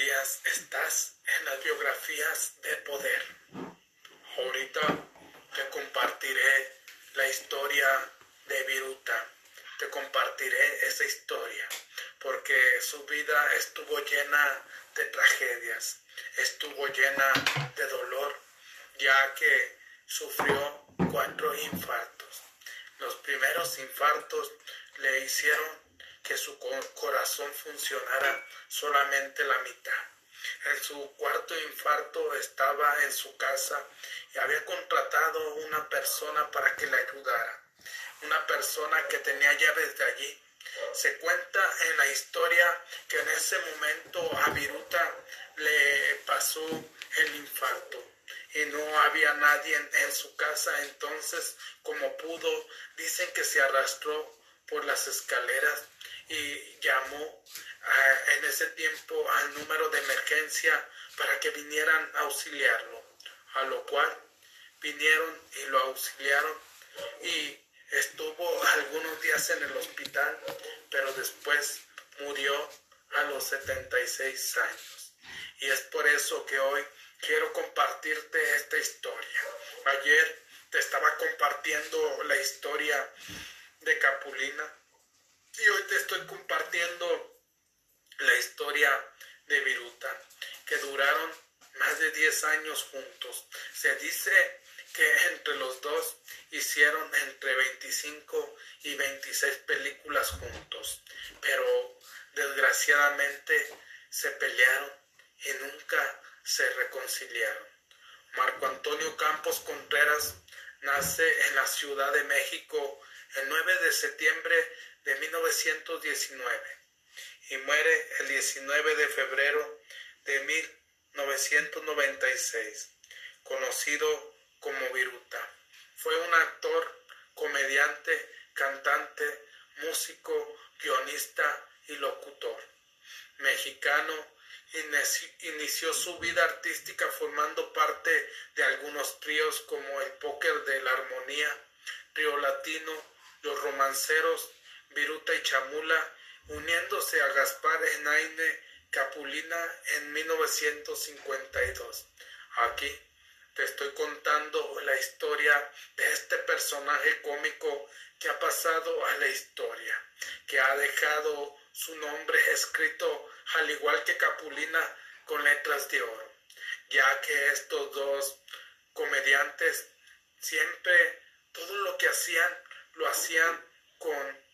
días estás en las biografías de poder. Ahorita te compartiré la historia de Viruta. Te compartiré esa historia porque su vida estuvo llena de tragedias, estuvo llena de dolor, ya que sufrió cuatro infartos. Los primeros infartos le hicieron que su corazón funcionara solamente la mitad. En su cuarto infarto estaba en su casa y había contratado una persona para que le ayudara. Una persona que tenía llaves de allí. Se cuenta en la historia que en ese momento a Viruta le pasó el infarto y no había nadie en, en, su casa. Entonces, como pudo, dicen que se arrastró por las escaleras y llamó en ese tiempo al número de emergencia para que vinieran a auxiliarlo, a lo cual vinieron y lo auxiliaron y estuvo algunos días en el hospital, pero después murió a los 76 años. Y es por eso que hoy quiero compartirte esta historia. Ayer te estaba compartiendo la historia de Capulina y hoy te estoy compartiendo la historia de Viruta, que duraron más de 10 años juntos. Se dice que entre los dos hicieron entre 25 y 26 películas juntos, pero desgraciadamente se pelearon y nunca se reconciliaron. Marco Antonio Campos Contreras nace en la Ciudad de México el 9 de septiembre de 1919 y muere el 19 de febrero de 1996, conocido como Viruta. Fue un actor, comediante, cantante, músico, guionista y locutor. Mexicano, inició su vida artística formando parte de algunos tríos como el Póker de la Armonía, Río Latino, Los Romanceros, Viruta y Chamula, uniéndose a Gaspar Enaine Capulina en 1952. Aquí te estoy contando la historia de este personaje cómico que ha pasado a la historia, que ha dejado su nombre escrito al igual que Capulina con letras de oro, ya que estos dos comediantes siempre todo lo que hacían lo hacían con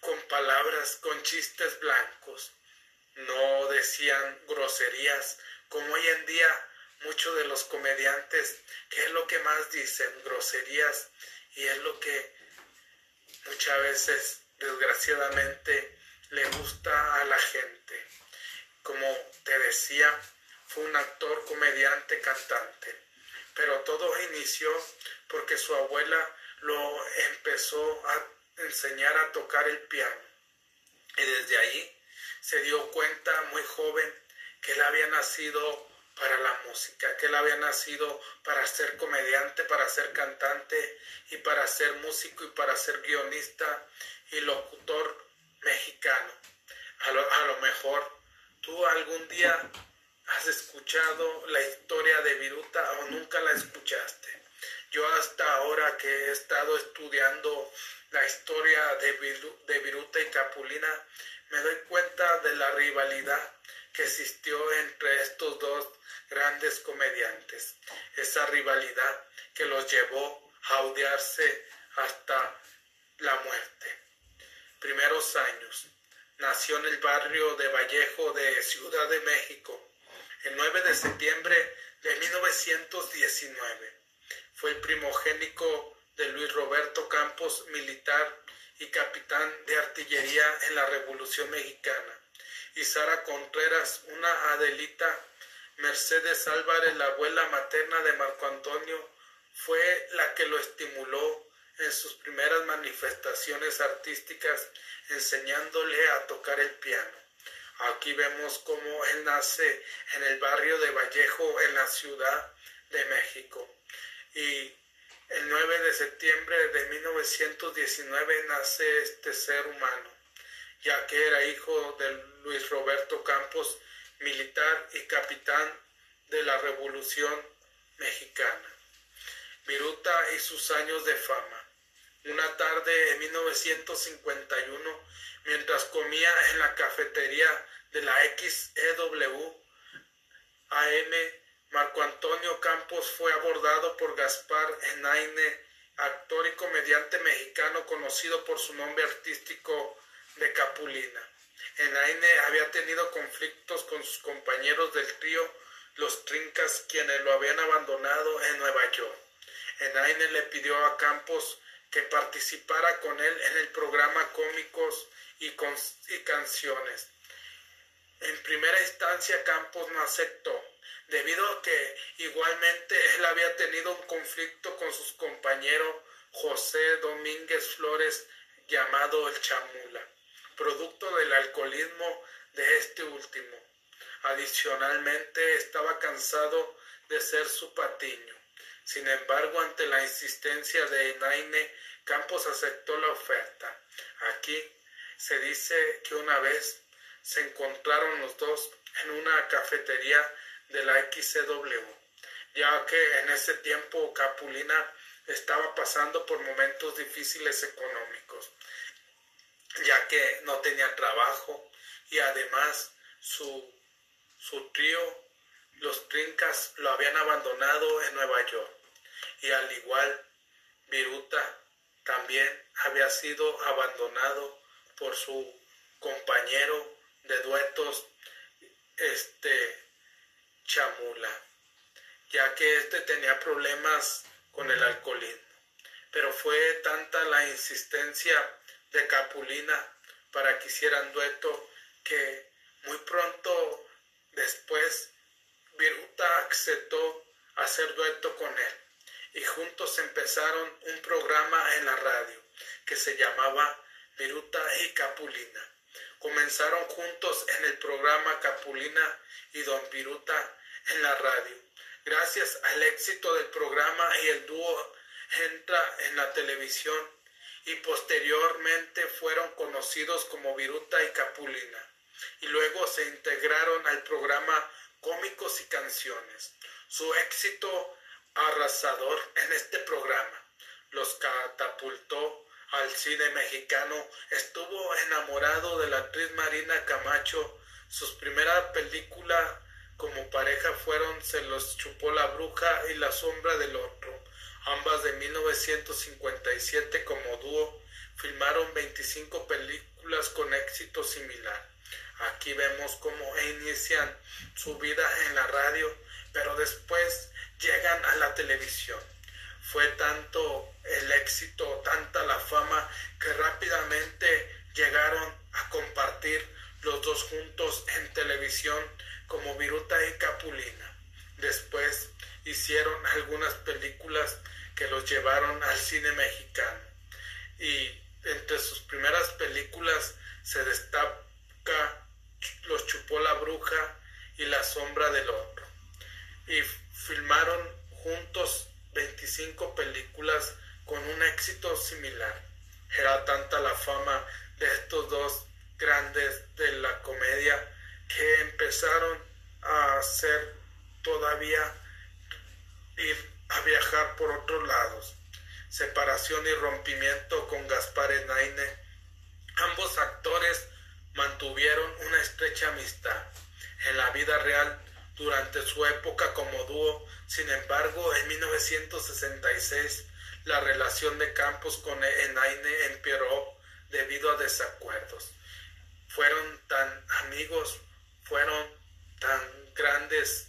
con palabras, con chistes blancos. No decían groserías, como hoy en día muchos de los comediantes, que es lo que más dicen, groserías, y es lo que muchas veces, desgraciadamente, le gusta a la gente. Como te decía, fue un actor, comediante, cantante. Pero todo inició porque su abuela lo empezó a enseñar a tocar el piano. Y desde ahí se dio cuenta muy joven que él había nacido para la música, que él había nacido para ser comediante, para ser cantante y para ser músico y para ser guionista y locutor mexicano. A lo, a lo mejor tú algún día has escuchado la historia de Viruta o nunca la escuchaste. Yo hasta ahora que he estado estudiando la historia de, Viruta y Capulina, me doy cuenta de la rivalidad que existió entre estos dos grandes comediantes. Esa rivalidad que los llevó a odiarse hasta la muerte. Primeros años. Nació en el barrio de Vallejo de Ciudad de México el 9 de septiembre de 1919. Fue el primogénico de Luis Roberto Campos, militar y capitán de artillería en la Revolución Mexicana, y Sara Contreras, una Adelita Mercedes Álvarez, la abuela materna de Marco Antonio, fue la que lo estimuló en sus primeras manifestaciones artísticas, enseñándole a tocar el piano. Aquí vemos cómo él nace en el barrio de Vallejo, en la Ciudad de México. Y el 9 de septiembre de 1919 nace este ser humano ya que era hijo de Luis Roberto Campos, militar y capitán de la Revolución Mexicana. Viruta y sus años de fama. Una tarde en 1951, mientras comía en la cafetería de la XEW AM, Marco Antonio Campos fue abordado por Gaspar Enaine, actor y comediante mexicano conocido por su nombre artístico de Capulina. Enaine había tenido conflictos con sus compañeros del trío Los Trincas, quienes lo habían abandonado en Nueva York. Enaine le pidió a Campos que participara con él en el programa Cómicos y, y Canciones. En primera instancia Campos no aceptó, debido a que igualmente él había tenido un conflicto con sus compañeros José Domínguez Flores llamado el Chamula, producto del alcoholismo de este último. Adicionalmente estaba cansado de ser su patiño. Sin embargo, ante la insistencia de Naine, Campos aceptó la oferta. Aquí se dice que una vez se encontraron los dos en una cafetería de la XCW, ya que en ese tiempo Capulina estaba pasando por momentos difíciles económicos, ya que no tenía trabajo y además su, su trío, los Trincas, lo habían abandonado en Nueva York. Y al igual, Viruta también había sido abandonado por su compañero de duetos, este Chamula, ya que éste tenía problemas con el alcoholismo. Pero fue tanta la insistencia de Capulina para que hicieran dueto que muy pronto después Viruta aceptó hacer dueto con él y juntos empezaron un programa en la radio que se llamaba Viruta y Capulina. Comenzaron juntos en el programa Capulina y Don Viruta en la radio. Gracias al éxito del programa y el dúo entra en la televisión y posteriormente fueron conocidos como Viruta y Capulina y luego se integraron al programa Cómicos y Canciones. Su éxito arrasador en este programa los catapultó al cine mexicano. Estuvo enamorado de la actriz Marina Camacho. Sus primeras películas como pareja fueron Se los chupó la bruja y La sombra del otro, ambas de 1957 como dúo. Filmaron 25 películas con éxito similar. Aquí vemos cómo inician su vida en la radio, pero después llegan a la televisión. Fue tanto el éxito, tanta la fama, que rápidamente llegaron a compartir los dos juntos en televisión como Viruta y Capulina. Después hicieron algunas películas que los llevaron al cine mexicano. Y entre sus primeras películas se destaca Los chupó la bruja y La sombra del otro. Y filmaron juntos 25 películas con un éxito similar. Era tanta la fama de estos dos grandes de la comedia que empezaron a hacer todavía ir a viajar por otros lados. Separación y rompimiento con Gaspar Enaine. Ambos actores mantuvieron una estrecha amistad. En la vida real, durante su época como dúo, sin embargo, en 1966, la relación de Campos con Enaine empeoró debido a desacuerdos. Fueron tan amigos fueron tan grandes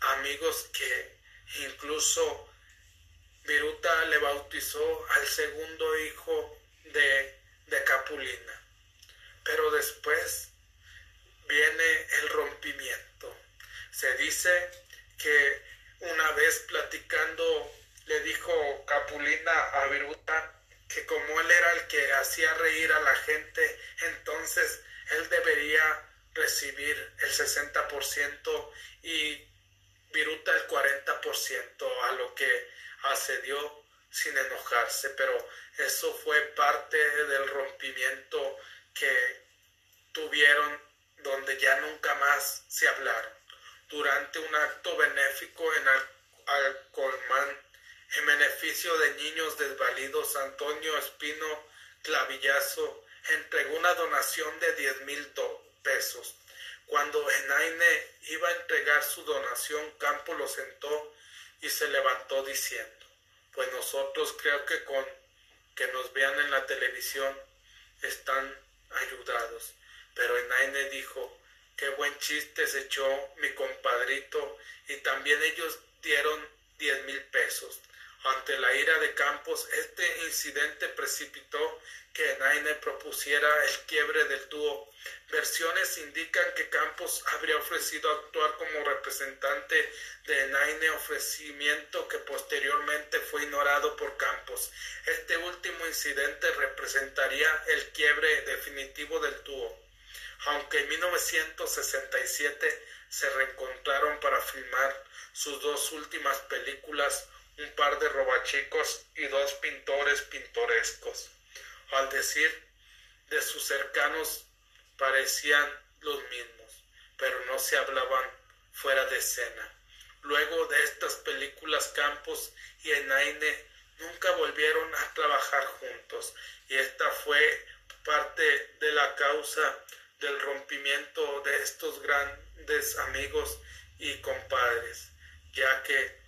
amigos que incluso Viruta le bautizó al segundo hijo de, de Capulina. Pero después viene el rompimiento. Se dice que una vez platicando le dijo Capulina a Viruta que como él era el que hacía reír a la gente, entonces él debería recibir el 60% y Viruta el 40%, a lo que accedió sin enojarse, pero eso fue parte del rompimiento tuvieron donde ya nunca más se hablaron. Durante un acto benéfico en Alcolmán, en beneficio de niños desvalidos, Antonio Espino Clavillazo entregó una donación de 10 mil Cuando Enaine iba a entregar su donación, Campo lo sentó y se levantó diciendo, pues nosotros creo que con que nos vean en la televisión están ayudados. Pero Enaine dijo, qué buen chiste se echó mi compadrito y también ellos dieron diez mil pesos. Ante la ira de Campos, este incidente precipitó que propusiera el quiebre del dúo. Versiones indican que Campos habría ofrecido actuar como representante de Naine, ofrecimiento que posteriormente fue ignorado por Campos. Este último incidente representaría el quiebre definitivo del dúo. Aunque en 1967 se reencontraron para filmar sus dos últimas películas, un par de robachicos y dos pintores pintorescos. Al decir de sus cercanos parecían los mismos, pero no se hablaban fuera de escena. Luego de estas películas Campos y Enaine nunca volvieron a trabajar juntos y esta fue parte de la causa del rompimiento de estos grandes amigos y compadres, ya que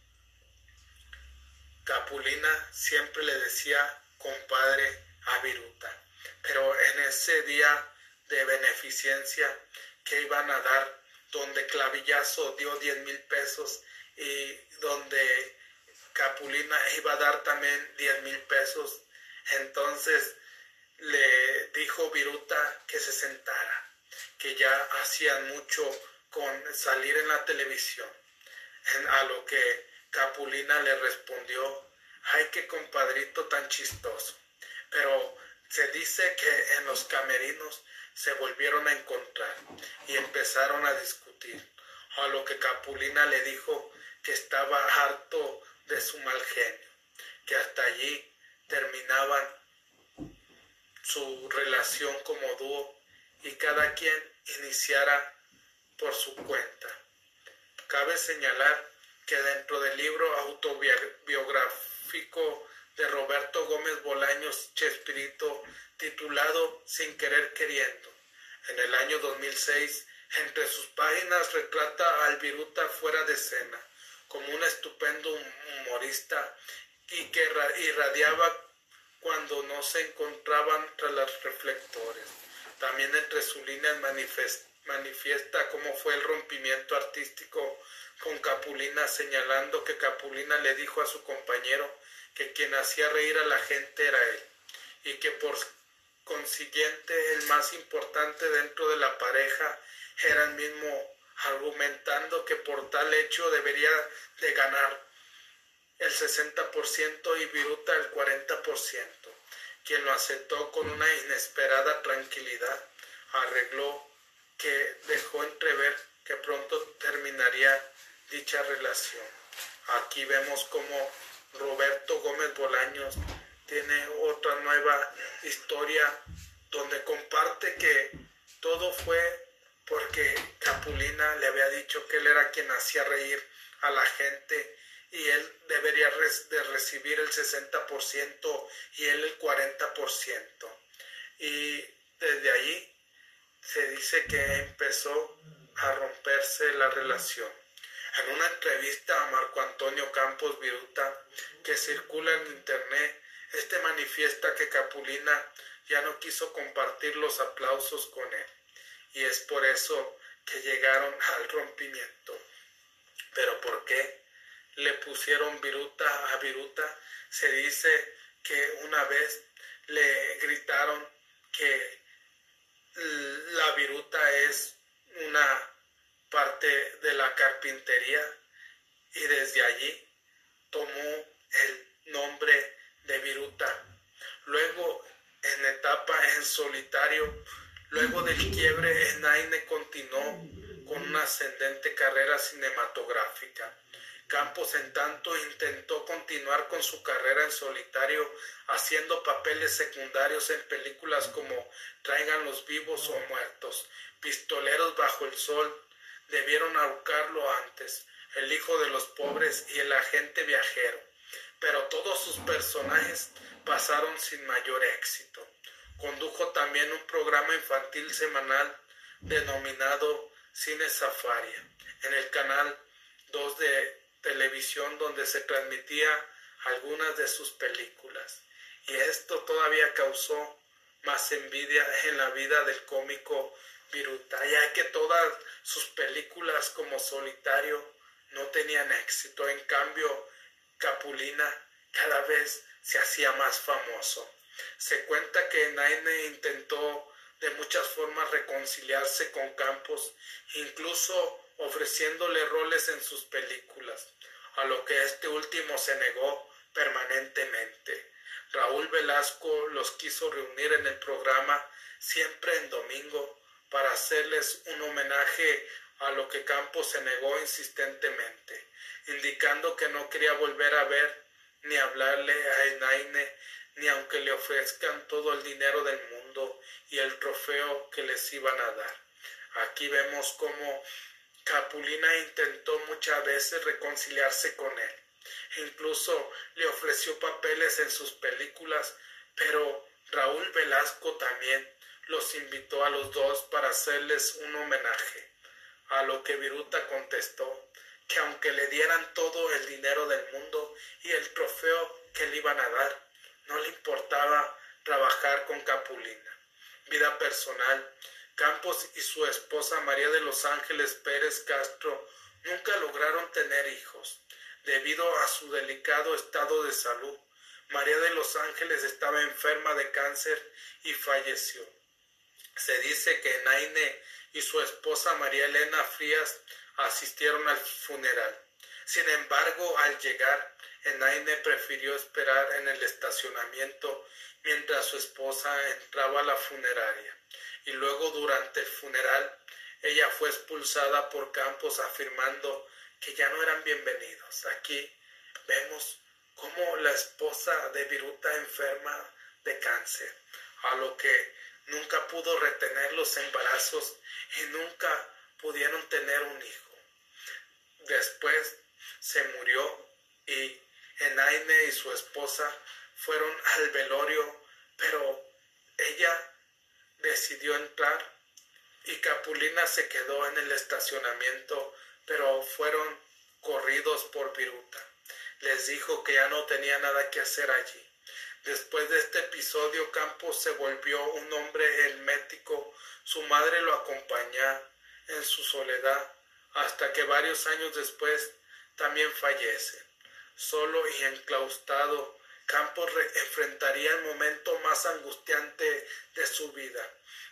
Capulina siempre le decía compadre a Viruta. Pero en ese día de beneficencia que iban a dar, donde Clavillazo dio 10 mil pesos y donde Capulina iba a dar también 10 mil pesos, entonces le dijo Viruta que se sentara, que ya hacían mucho con salir en la televisión, a lo que Capulina le respondió, ay, qué compadrito tan chistoso. Pero se dice que en los camerinos se volvieron a encontrar y empezaron a discutir, a lo que Capulina le dijo que estaba harto de su mal genio, que hasta allí terminaban su relación como dúo y cada quien iniciara por su cuenta. Cabe señalar que dentro del libro autobiográfico de Roberto Gómez Bolaños Chespirito, titulado Sin querer queriendo, en el año 2006, entre sus páginas retrata a Alviruta fuera de escena, como un estupendo humorista y que irradiaba cuando no se encontraban tras los reflectores. También entre sus líneas manifiesta cómo fue el rompimiento artístico con Capulina, señalando que Capulina le dijo a su compañero que quien hacía reír a la gente era él, y que por consiguiente el más importante dentro de la pareja era el mismo, argumentando que por tal hecho debería de ganar el 60% y Viruta el 40%, quien lo aceptó con una inesperada tranquilidad, arregló que dejó entrever que pronto terminaría dicha relación. Aquí vemos como Roberto Gómez Bolaños tiene otra nueva historia donde comparte que todo fue porque Capulina le había dicho que él era quien hacía reír a la gente y él debería de recibir el 60% y él el 40%. Y desde allí se dice que empezó a romperse la relación. En una entrevista a Marco Antonio Campos Viruta que circula en internet, este manifiesta que Capulina ya no quiso compartir los aplausos con él y es por eso que llegaron al rompimiento. Pero ¿por qué le pusieron Viruta a Viruta? Se dice que una vez le gritaron que la viruta es una parte de la carpintería y desde allí tomó el nombre de viruta. Luego, en etapa en solitario, luego del quiebre, Naine continuó con una ascendente carrera cinematográfica. Campos, en tanto, intentó continuar con su carrera en solitario, haciendo papeles secundarios en películas como traigan los vivos o muertos, pistoleros bajo el sol, debieron ahorcarlo antes, el hijo de los pobres y el agente viajero, pero todos sus personajes pasaron sin mayor éxito. Condujo también un programa infantil semanal denominado Cine Safari en el canal 2 de televisión donde se transmitía algunas de sus películas. Y esto todavía causó más envidia en la vida del cómico Viruta, ya que todas sus películas como solitario no tenían éxito. En cambio, Capulina cada vez se hacía más famoso. Se cuenta que Naine intentó de muchas formas reconciliarse con Campos, incluso ofreciéndole roles en sus películas, a lo que este último se negó permanentemente. Raúl Velasco los quiso reunir en el programa siempre en domingo para hacerles un homenaje a lo que Campos se negó insistentemente, indicando que no quería volver a ver ni hablarle a Enaine, ni aunque le ofrezcan todo el dinero del mundo y el trofeo que les iban a dar. Aquí vemos cómo Capulina intentó muchas veces reconciliarse con él. Incluso le ofreció papeles en sus películas, pero Raúl Velasco también los invitó a los dos para hacerles un homenaje, a lo que Viruta contestó que aunque le dieran todo el dinero del mundo y el trofeo que le iban a dar, no le importaba trabajar con Capulina. Vida personal, Campos y su esposa María de los Ángeles Pérez Castro nunca lograron tener hijos. Debido a su delicado estado de salud, María de los Ángeles estaba enferma de cáncer y falleció. Se dice que Naine y su esposa María Elena Frías asistieron al funeral. Sin embargo, al llegar, Enaine prefirió esperar en el estacionamiento mientras su esposa entraba a la funeraria. Y luego, durante el funeral, ella fue expulsada por Campos afirmando que ya no eran bienvenidos. Aquí vemos cómo la esposa de Viruta enferma de cáncer, a lo que nunca pudo retener los embarazos y nunca pudieron tener un hijo. Después se murió y Enaine y su esposa fueron al velorio, pero ella decidió entrar y Capulina se quedó en el estacionamiento, pero fueron corridos por Viruta. Les dijo que ya no tenía nada que hacer allí. Después de este episodio, Campos se volvió un hombre hermético. Su madre lo acompañó en su soledad hasta que varios años después también fallece. Solo y enclaustado, Campos enfrentaría el momento más angustiante de su vida.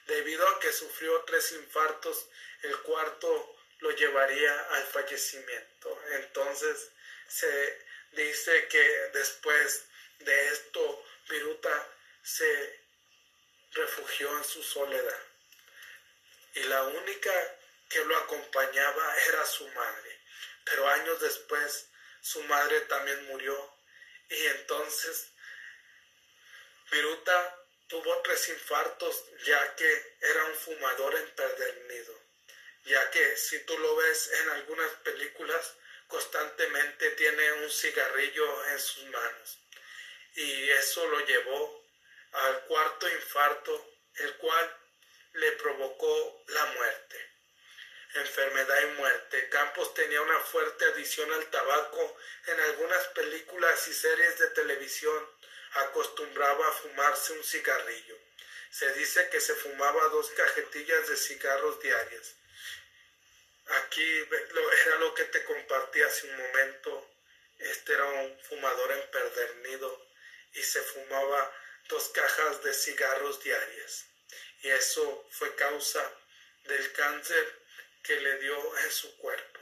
Debido a que sufrió tres infartos, el cuarto lo llevaría al fallecimiento. Entonces se dice que después de esto, Viruta se refugió en su soledad. Y la única que lo acompañaba era su madre. Pero años después su madre también murió y entonces Viruta tuvo tres infartos ya que era un fumador empedernido, ya que si tú lo ves en algunas películas constantemente tiene un cigarrillo en sus manos y eso lo llevó al cuarto infarto, el cual le provocó la muerte enfermedad y muerte. Campos tenía una fuerte adicción al tabaco. En algunas películas y series de televisión acostumbraba a fumarse un cigarrillo. Se dice que se fumaba dos cajetillas de cigarros diarias. Aquí era lo que te compartí hace un momento. Este era un fumador empedernido y se fumaba dos cajas de cigarros diarias. Y eso fue causa del cáncer que le dio en su cuerpo.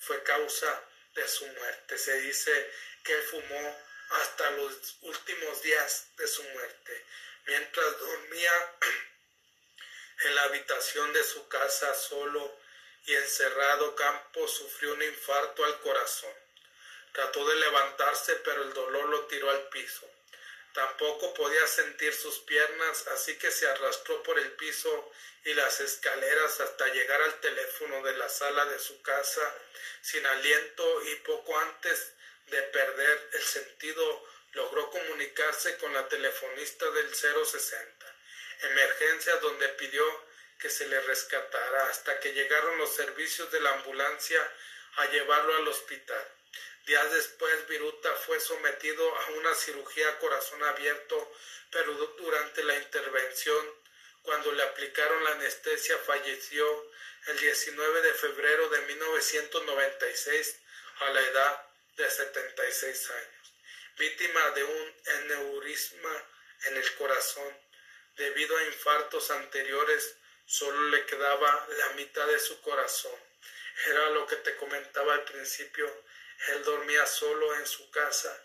Fue causa de su muerte. Se dice que él fumó hasta los últimos días de su muerte. Mientras dormía en la habitación de su casa solo y encerrado, Campos sufrió un infarto al corazón. Trató de levantarse, pero el dolor lo tiró al piso. Tampoco podía sentir sus piernas, así que se arrastró por el piso y las escaleras hasta llegar al teléfono de la sala de su casa, sin aliento y poco antes de perder el sentido logró comunicarse con la telefonista del 060, emergencia donde pidió que se le rescatara hasta que llegaron los servicios de la ambulancia a llevarlo al hospital. Días después, Viruta fue sometido a una cirugía a corazón abierto, pero durante la intervención, cuando le aplicaron la anestesia, falleció el 19 de febrero de 1996 a la edad de 76 años, víctima de un aneurisma en el corazón. Debido a infartos anteriores, solo le quedaba la mitad de su corazón. Era lo que te comentaba al principio él dormía solo en su casa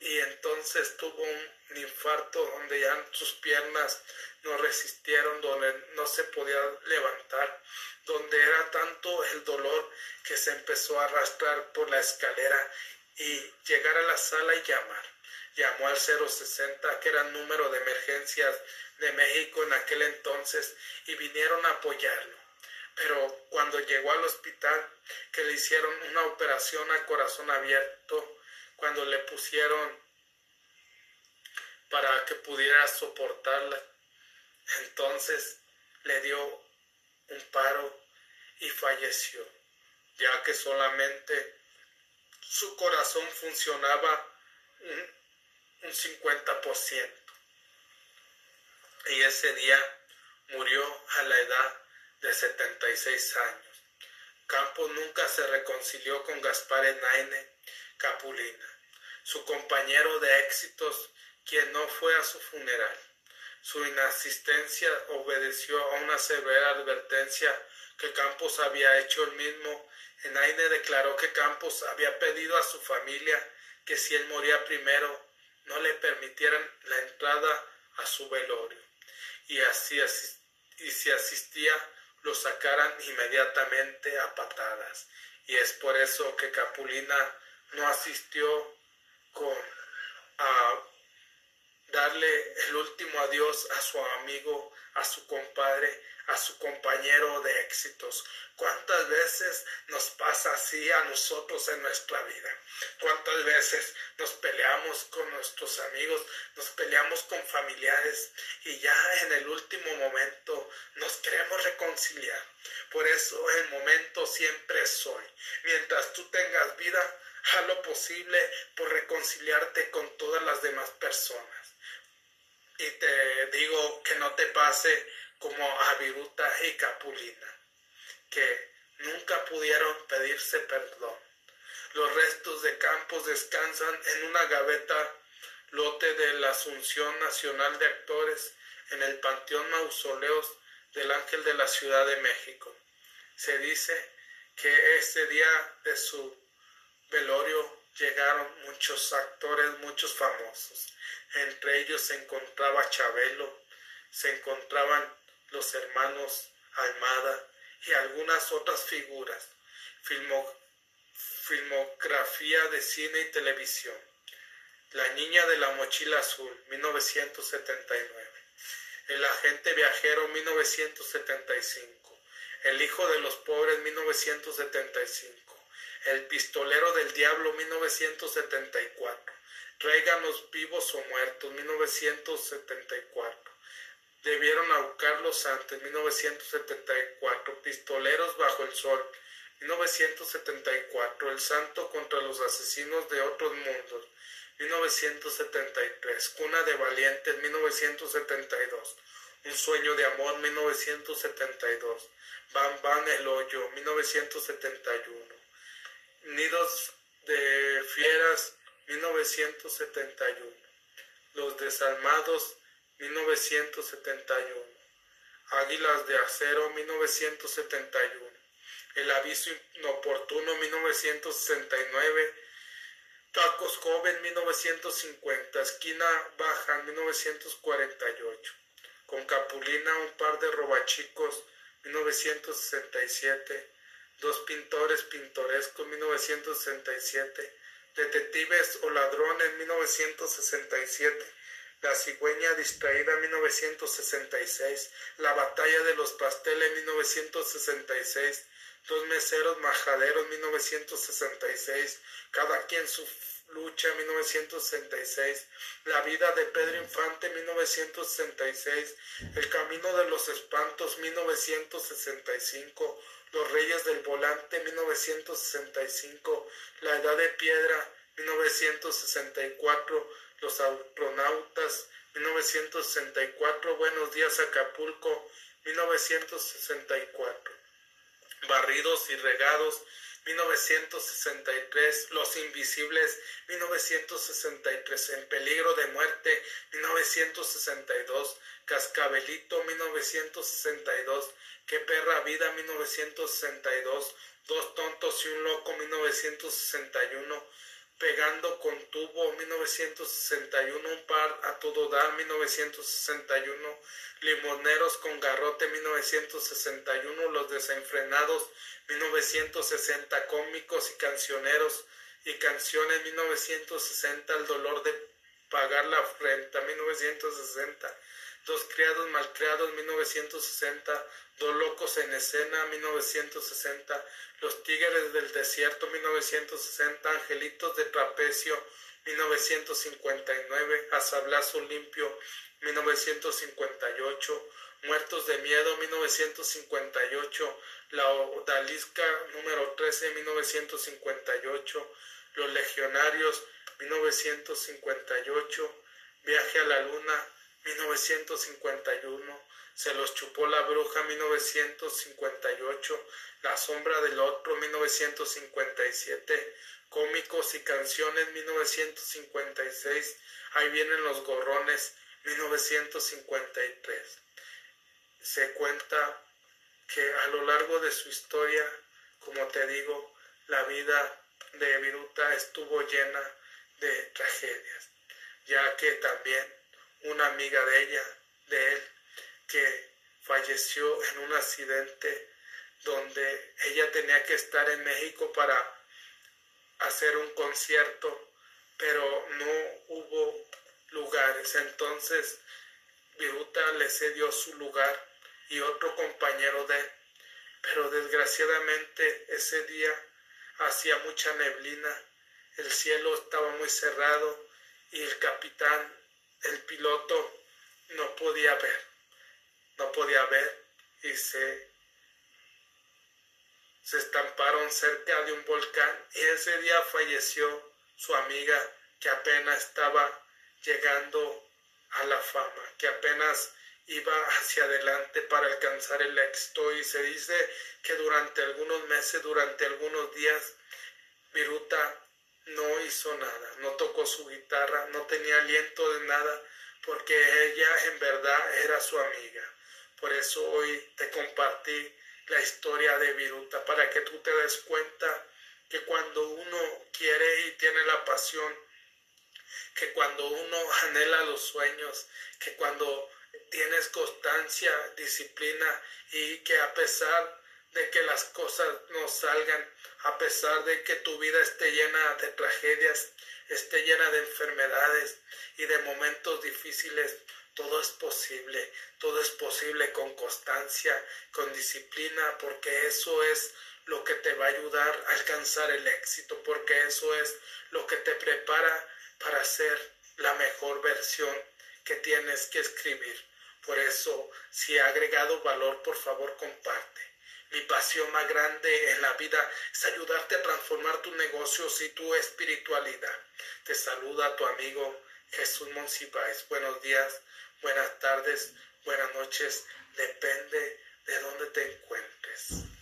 y entonces tuvo un infarto donde ya sus piernas no resistieron, donde no se podía levantar, donde era tanto el dolor que se empezó a arrastrar por la escalera y llegar a la sala y llamar. Llamó al 060, que era el número de emergencias de México en aquel entonces, y vinieron a apoyarlo pero cuando llegó al hospital, que le hicieron una operación a corazón abierto, cuando le pusieron para que pudiera soportarla, entonces le dio un paro y falleció, ya que solamente su corazón funcionaba un, un 50%. Y ese día murió a la edad de 76 años. Campos nunca se reconcilió con Gaspar Enaine Capulina, su compañero de éxitos, quien no fue a su funeral. Su inasistencia obedeció a una severa advertencia que Campos había hecho él mismo. Enaine declaró que Campos había pedido a su familia que si él moría primero, no le permitieran la entrada a su velorio. Y así y si asistía lo sacaran inmediatamente a patadas. Y es por eso que Capulina no asistió con a darle el último adiós a su amigo, a su compadre, a su compañero de éxitos. ¿Cuántas veces nos pasa así a nosotros en nuestra vida? ¿Cuántas veces nos peleamos con nuestros amigos, nos peleamos con familiares y ya en el último momento nos queremos reconciliar? Por eso el momento siempre es hoy. Mientras tú tengas vida, haz lo posible por reconciliarte con todas las demás personas. Y te digo que no te pase como a Viruta y Capulina, que nunca pudieron pedirse perdón. Los restos de Campos descansan en una gaveta lote de la Asunción Nacional de Actores en el Panteón Mausoleos del Ángel de la Ciudad de México. Se dice que ese día de su velorio llegaron muchos actores, muchos famosos. Entre ellos se encontraba Chabelo, se encontraban los hermanos Almada y algunas otras figuras. filmografía de cine y televisión. La niña de la mochila azul, 1979. El agente viajero, 1975. El hijo de los pobres, 1975. El pistolero del diablo, 1974. Tráiganos vivos o muertos, 1974 debieron ahorcarlos antes, 1974, Pistoleros bajo el sol, 1974, El Santo contra los asesinos de otros mundos, 1973, Cuna de Valientes, 1972, Un sueño de amor, 1972, Bam Bam el hoyo, 1971, Nidos de fieras, 1971, Los desalmados, 1971. Águilas de Acero 1971. El aviso inoportuno 1969. Tacos Joven 1950. Esquina Baja 1948. Con Capulina un par de robachicos 1967. Dos pintores pintorescos 1967. Detectives o ladrones 1967 La cigüeña distraída 1966, La batalla de los pasteles 1966, Dos meseros majaderos 1966, Cada quien su lucha 1966, La vida de Pedro Infante 1966, El camino de los espantos 1965, Los reyes del volante 1965, La edad de piedra 1964, Los astronautas 1964, Buenos días Acapulco 1964, Barridos y regados 1963, Los Invisibles, 1963, En Peligro de Muerte, 1962, Cascabelito, 1962, Qué Perra Vida, 1962, Dos. Tontos y un Loco, 1961, Pegando con Tubo, 1961, Un Par a Todo Dar, 1961, Limoneros con Garrote, 1961, Los Desenfrenados, 1960, Cómicos y Cancioneros y Canciones, 1960, El Dolor de Pagar la Renta, 1960, Dos Criados Malcriados, 1960, Dos Locos en Escena, 1960, Los Tigres del Desierto, 1960, Angelitos de Trapecio, 1959, A Limpio, 1958, Muertos de Miedo, 1958, La Odalisca número 13, 1958, Los Legionarios, 1958, Viaje a la Luna, 1951, Se los chupó la bruja, 1958, La sombra del otro, 1957, Cómicos y canciones, 1956, Ahí vienen los gorrones, 1953. Se cuenta que a lo largo de su historia, como te digo, la vida de Viruta estuvo llena de tragedias, ya que también una amiga de ella, de él, que falleció en un accidente donde ella tenía que estar en México para hacer un concierto, pero no hubo lugares. Entonces Viruta le cedió su lugar y otro compañero de él. Pero desgraciadamente ese día hacía mucha neblina, el cielo estaba muy cerrado y el capitán, el piloto, no podía ver, no podía ver y se, se estamparon cerca de un volcán y ese día falleció su amiga que apenas estaba llegando a la fama, que apenas iba hacia adelante para alcanzar el éxito. Y se dice que durante algunos meses, durante algunos días, Viruta no hizo nada, no tocó su guitarra, no tenía aliento de nada, porque ella en verdad era su amiga. Por eso hoy te compartí la historia de Viruta, para que tú te des cuenta que cuando uno quiere y tiene la pasión, que cuando uno anhela los sueños, que cuando tienes constancia, disciplina y que a pesar de que las cosas no salgan, a pesar de que tu vida esté llena de tragedias, esté llena de enfermedades y de momentos difíciles, todo es posible, todo es posible con constancia, con disciplina, porque eso es lo que te va a ayudar a alcanzar el éxito, porque eso es lo que te prepara para ser la mejor versión que tienes que escribir. Por eso, si ha agregado valor, por favor comparte. Mi pasión más grande en la vida es ayudarte a transformar tus negocios y tu espiritualidad. Te saluda tu amigo Jesús Monsiváis. Buenos días, buenas tardes, buenas noches. Depende de dónde te encuentres.